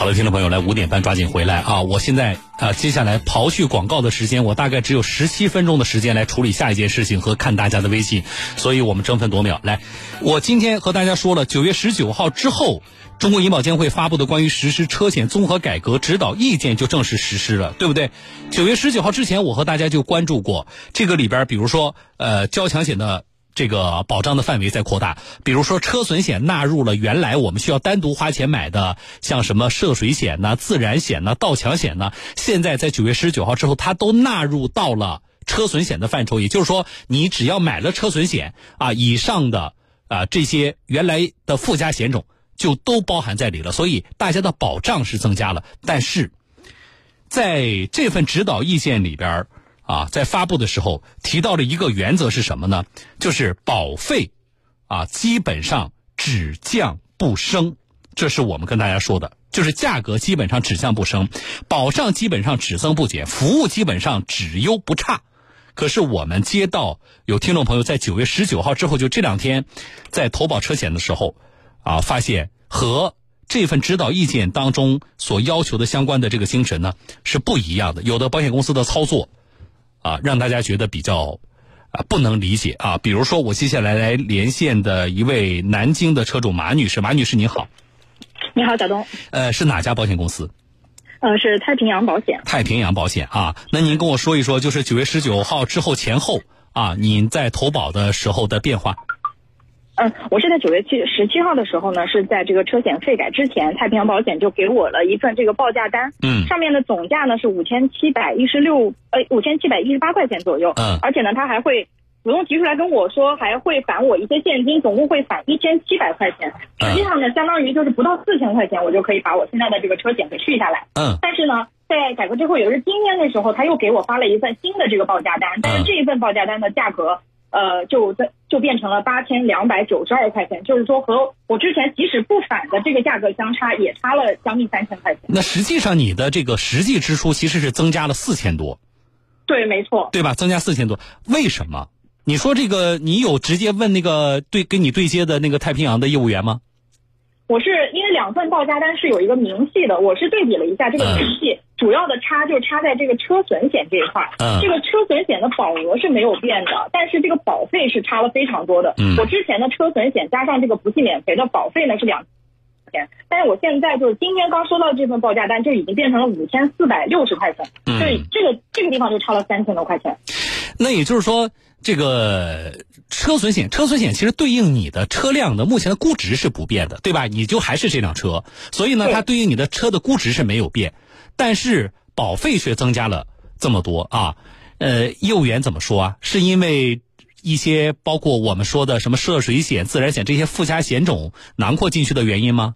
好了，听众朋友，来五点半抓紧回来啊！我现在啊，接下来刨去广告的时间，我大概只有十七分钟的时间来处理下一件事情和看大家的微信，所以我们争分夺秒来。我今天和大家说了，九月十九号之后，中国银保监会发布的关于实施车险综合改革指导意见就正式实施了，对不对？九月十九号之前，我和大家就关注过这个里边，比如说呃，交强险的。这个保障的范围在扩大，比如说车损险纳入了原来我们需要单独花钱买的，像什么涉水险呐、自燃险呐、盗抢险呐，现在在九月十九号之后，它都纳入到了车损险的范畴。也就是说，你只要买了车损险啊以上的啊这些原来的附加险种，就都包含在里了。所以大家的保障是增加了，但是在这份指导意见里边啊，在发布的时候提到了一个原则是什么呢？就是保费，啊，基本上只降不升，这是我们跟大家说的，就是价格基本上只降不升，保障基本上只增不减，服务基本上只优不差。可是我们接到有听众朋友在九月十九号之后，就这两天，在投保车险的时候，啊，发现和这份指导意见当中所要求的相关的这个精神呢是不一样的，有的保险公司的操作。啊，让大家觉得比较啊不能理解啊。比如说，我接下来来连线的一位南京的车主马女士，马女士您好。你好，贾东。呃，是哪家保险公司？呃，是太平洋保险。太平洋保险啊，那您跟我说一说，就是九月十九号之后前后啊，您在投保的时候的变化。嗯，我是在九月七十七号的时候呢，是在这个车险费改之前，太平洋保险就给我了一份这个报价单，嗯，上面的总价呢是五千七百一十六，呃，五千七百一十八块钱左右，嗯，而且呢，他还会主动提出来跟我说，还会返我一些现金，总共会返一千七百块钱，实际上呢，相当于就是不到四千块钱，我就可以把我现在的这个车险给续下来，嗯，但是呢，在改革之后，也就是今天的时候，他又给我发了一份新的这个报价单，但是这一份报价单的价格。呃，就在就变成了八千两百九十二块钱，就是说和我之前即使不返的这个价格相差也差了将近三千块钱。那实际上你的这个实际支出其实是增加了四千多。对，没错。对吧？增加四千多，为什么？你说这个，你有直接问那个对跟你对接的那个太平洋的业务员吗？我是因为两份报价单是有一个明细的，我是对比了一下这个明细。主要的差就差在这个车损险这一块，这个车损险的保额是没有变的，但是这个保费是差了非常多的。我之前的车损险加上这个不计免赔的保费呢是两块钱，但是我现在就是今天刚收到这份报价单，就已经变成了五千四百六十块钱，所以这个这个地方就差了三千多块钱。那也就是说，这个车损险，车损险其实对应你的车辆的目前的估值是不变的，对吧？你就还是这辆车，所以呢，它对应你的车的估值是没有变。但是保费却增加了这么多啊，呃，业务员怎么说啊？是因为一些包括我们说的什么涉水险、自然险这些附加险种囊括进去的原因吗？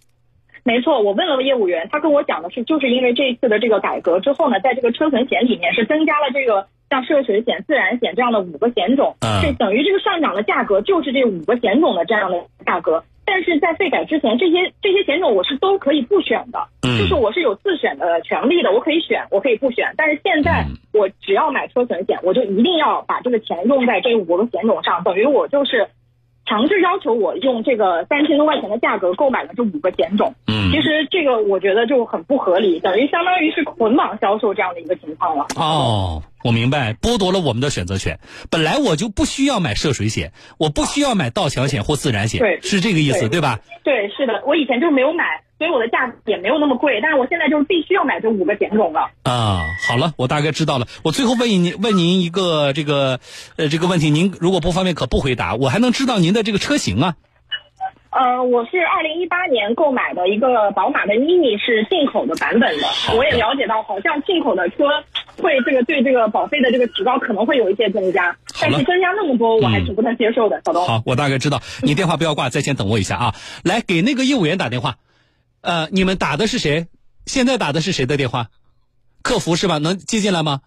没错，我问了业务员，他跟我讲的是，就是因为这一次的这个改革之后呢，在这个车损险里面是增加了这个像涉水险、自然险这样的五个险种，这等于这个上涨的价格就是这五个险种的这样的价格。但是在费改之前，这些这些险种我是都可以不选的，就是我是有自选的权利的，我可以选，我可以不选。但是现在我只要买车损险，我就一定要把这个钱用在这五个险种上，等于我就是强制要求我用这个三千多块钱的价格购买了这五个险种。嗯，其实这个我觉得就很不合理，等于相当于是捆绑销售这样的一个情况了。哦。我明白，剥夺了我们的选择权。本来我就不需要买涉水险，我不需要买盗抢险或自燃险，对，是这个意思，对吧？对，是的，我以前就是没有买，所以我的价也没有那么贵。但是我现在就是必须要买这五个险种了。啊，好了，我大概知道了。我最后问您问您一个这个呃这个问题，您如果不方便可不回答，我还能知道您的这个车型啊。呃，我是二零一八年购买的一个宝马的 mini，是进口的版本的。我也了解到，好像进口的车会这个对这个保费的这个提高可能会有一些增加，但是增加那么多，我还是不能接受的。小东，好，我大概知道，你电话不要挂，在线等我一下啊。来，给那个业务员打电话。呃，你们打的是谁？现在打的是谁的电话？客服是吧？能接进来吗？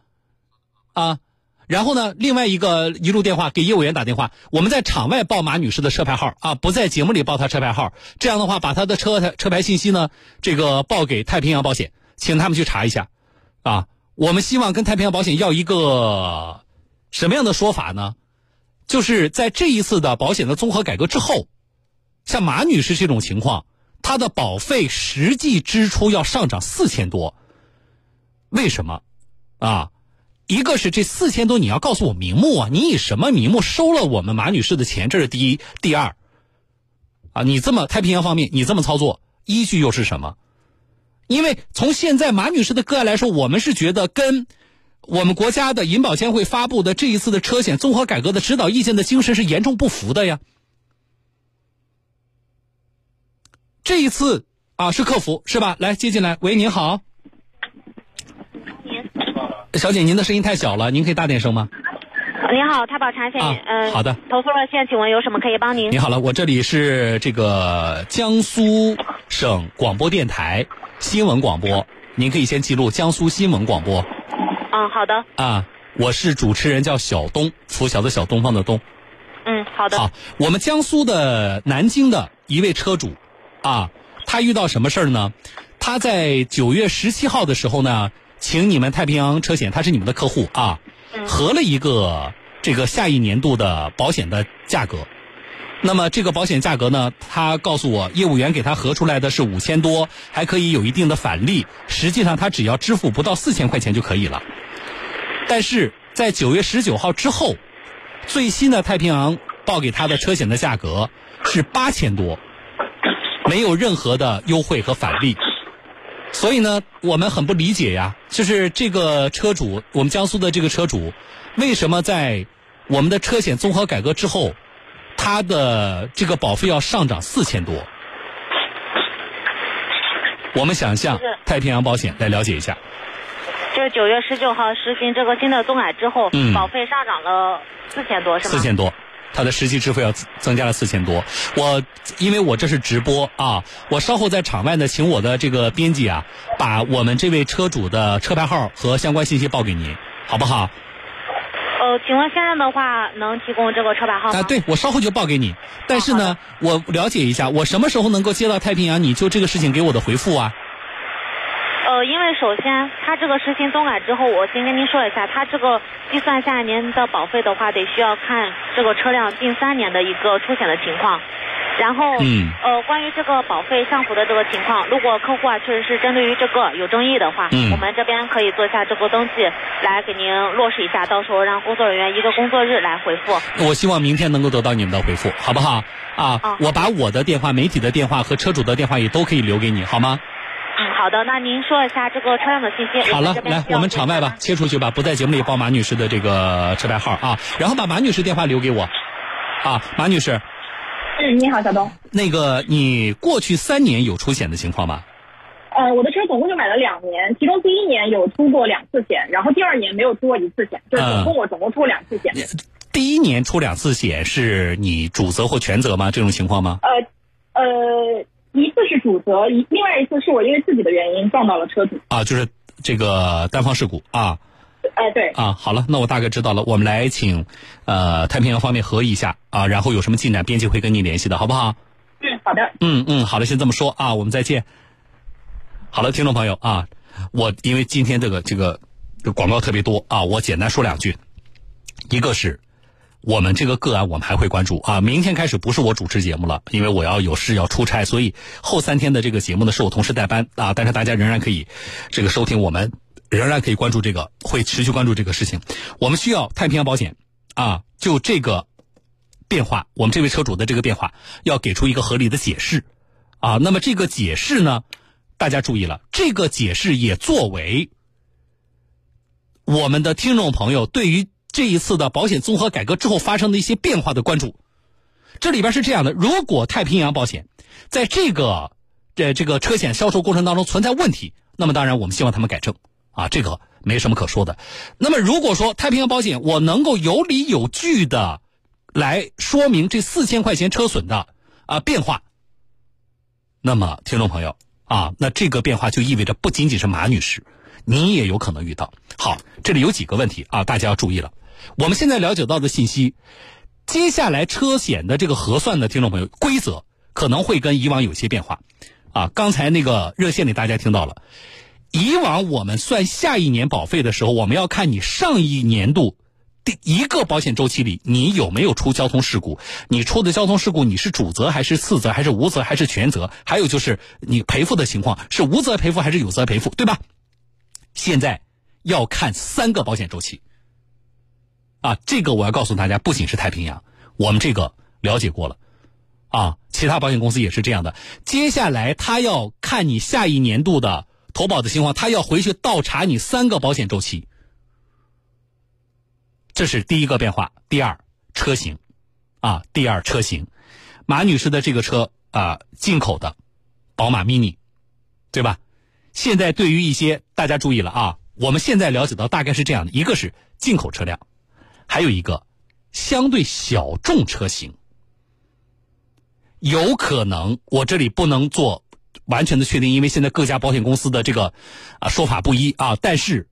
啊。然后呢，另外一个一路电话给业务员打电话，我们在场外报马女士的车牌号啊，不在节目里报她车牌号。这样的话，把她的车车车牌信息呢，这个报给太平洋保险，请他们去查一下。啊，我们希望跟太平洋保险要一个什么样的说法呢？就是在这一次的保险的综合改革之后，像马女士这种情况。它的保费实际支出要上涨四千多。为什么？啊，一个是这四千多，你要告诉我名目啊，你以什么名目收了我们马女士的钱？这是第一。第二，啊，你这么太平洋方面，你这么操作，依据又是什么？因为从现在马女士的个案来说，我们是觉得跟我们国家的银保监会发布的这一次的车险综合改革的指导意见的精神是严重不符的呀。这一次啊，是客服是吧？来接进来，喂，您好。您小姐，您的声音太小了，您可以大点声吗？您好，太保产险，嗯，好的。投诉热线，请问有什么可以帮您？你好了，我这里是这个江苏省广播电台新闻广播，您可以先记录江苏新闻广播。嗯，好的。啊，我是主持人，叫小东，拂晓的小东方的东。嗯，好的。好，我们江苏的南京的一位车主，啊，他遇到什么事儿呢？他在九月十七号的时候呢。请你们太平洋车险，他是你们的客户啊，合了一个这个下一年度的保险的价格。那么这个保险价格呢，他告诉我，业务员给他合出来的是五千多，还可以有一定的返利。实际上他只要支付不到四千块钱就可以了。但是在九月十九号之后，最新的太平洋报给他的车险的价格是八千多，没有任何的优惠和返利。所以呢，我们很不理解呀，就是这个车主，我们江苏的这个车主，为什么在我们的车险综合改革之后，他的这个保费要上涨四千多？我们想向太平洋保险来了解一下。就是九月十九号实行这个新的综改之后，保费上涨了四千多，是吗？四千多。它的实际支付要增加了四千多，我因为我这是直播啊，我稍后在场外呢，请我的这个编辑啊，把我们这位车主的车牌号和相关信息报给您，好不好？呃，请问现在的话能提供这个车牌号吗？啊，对，我稍后就报给你。但是呢，我了解一下，我什么时候能够接到太平洋？你就这个事情给我的回复啊？呃，因为首先它这个实行综改之后，我先跟您说一下，它这个计算下一年的保费的话，得需要看这个车辆近三年的一个出险的情况。然后，嗯，呃，关于这个保费上浮的这个情况，如果客户啊确实是针对于这个有争议的话，嗯，我们这边可以做一下这个登记，来给您落实一下，到时候让工作人员一个工作日来回复。我希望明天能够得到你们的回复，好不好？啊，我把我的电话、媒体的电话和车主的电话也都可以留给你，好吗？嗯，好的，那您说一下这个车辆的信息。好了，来，我们场外吧，切出去吧，不在节目里报马女士的这个车牌号啊，然后把马女士电话留给我。啊，马女士。嗯，你好，小东。那个，你过去三年有出险的情况吗？呃，我的车总共就买了两年，其中第一年有出过两次险，然后第二年没有出过一次险，就是总共我总共出过两次险。第一年出两次险是你主责或全责吗？这种情况吗？呃，主责，一另外一次是我因为自己的原因撞到了车主啊，就是这个单方事故啊。哎，对啊，好了，那我大概知道了。我们来请呃太平洋方面核一下啊，然后有什么进展，编辑会跟你联系的，好不好？嗯，好的。嗯嗯，好的，先这么说啊，我们再见。好了，听众朋友啊，我因为今天这个这个广告特别多啊，我简单说两句，一个是。我们这个个案，我们还会关注啊。明天开始不是我主持节目了，因为我要有事要出差，所以后三天的这个节目呢是我同事代班啊。但是大家仍然可以这个收听，我们仍然可以关注这个，会持续关注这个事情。我们需要太平洋保险啊，就这个变化，我们这位车主的这个变化，要给出一个合理的解释啊。那么这个解释呢，大家注意了，这个解释也作为我们的听众朋友对于。这一次的保险综合改革之后发生的一些变化的关注，这里边是这样的：如果太平洋保险在这个这这个车险销售过程当中存在问题，那么当然我们希望他们改正啊，这个没什么可说的。那么如果说太平洋保险我能够有理有据的来说明这四千块钱车损的啊变化，那么听众朋友啊，那这个变化就意味着不仅仅是马女士，你也有可能遇到。好，这里有几个问题啊，大家要注意了。我们现在了解到的信息，接下来车险的这个核算的听众朋友规则可能会跟以往有些变化，啊，刚才那个热线里大家听到了，以往我们算下一年保费的时候，我们要看你上一年度第一个保险周期里，你有没有出交通事故？你出的交通事故，你是主责还是次责，还是无责还是全责？还有就是你赔付的情况是无责赔付还是有责赔付，对吧？现在要看三个保险周期。啊，这个我要告诉大家，不仅是太平洋，我们这个了解过了，啊，其他保险公司也是这样的。接下来他要看你下一年度的投保的情况，他要回去倒查你三个保险周期。这是第一个变化。第二，车型，啊，第二车型，马女士的这个车啊，进口的，宝马 mini，对吧？现在对于一些大家注意了啊，我们现在了解到大概是这样的：一个是进口车辆，还有一个相对小众车型，有可能我这里不能做完全的确定，因为现在各家保险公司的这个啊说法不一啊，但是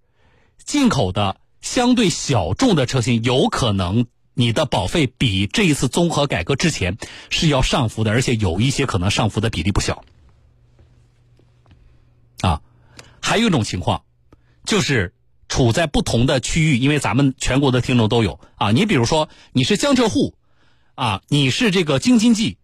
进口的。相对小众的车型，有可能你的保费比这一次综合改革之前是要上浮的，而且有一些可能上浮的比例不小。啊，还有一种情况，就是处在不同的区域，因为咱们全国的听众都有啊。你比如说你是江浙沪，啊，你是这个京津冀，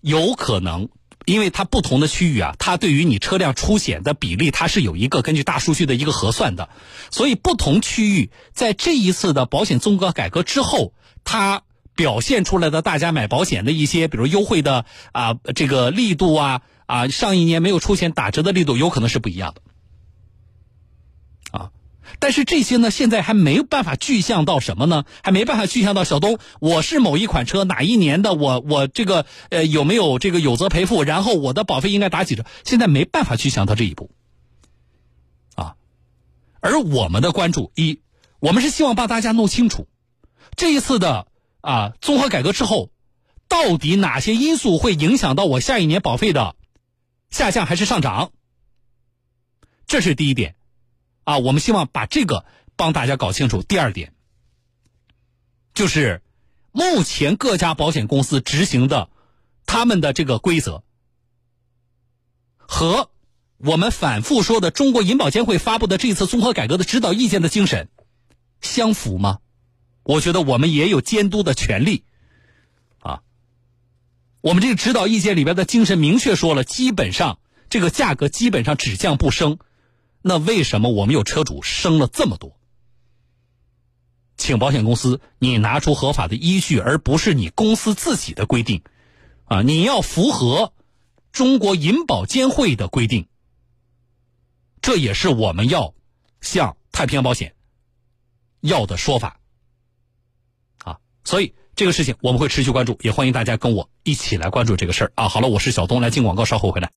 有可能。因为它不同的区域啊，它对于你车辆出险的比例，它是有一个根据大数据的一个核算的，所以不同区域在这一次的保险综合改革之后，它表现出来的大家买保险的一些，比如优惠的啊这个力度啊啊，上一年没有出现打折的力度，有可能是不一样的。但是这些呢，现在还没有办法具象到什么呢？还没办法具象到小东，我是某一款车哪一年的，我我这个呃有没有这个有责赔付，然后我的保费应该打几折？现在没办法去想到这一步，啊，而我们的关注一，我们是希望帮大家弄清楚，这一次的啊综合改革之后，到底哪些因素会影响到我下一年保费的下降还是上涨？这是第一点。啊，我们希望把这个帮大家搞清楚。第二点，就是目前各家保险公司执行的他们的这个规则，和我们反复说的中国银保监会发布的这次综合改革的指导意见的精神相符吗？我觉得我们也有监督的权利。啊，我们这个指导意见里边的精神明确说了，基本上这个价格基本上只降不升。那为什么我们有车主升了这么多？请保险公司，你拿出合法的依据，而不是你公司自己的规定，啊，你要符合中国银保监会的规定。这也是我们要向太平洋保险要的说法，啊，所以这个事情我们会持续关注，也欢迎大家跟我一起来关注这个事儿啊。好了，我是小东，来进广告，稍后回来。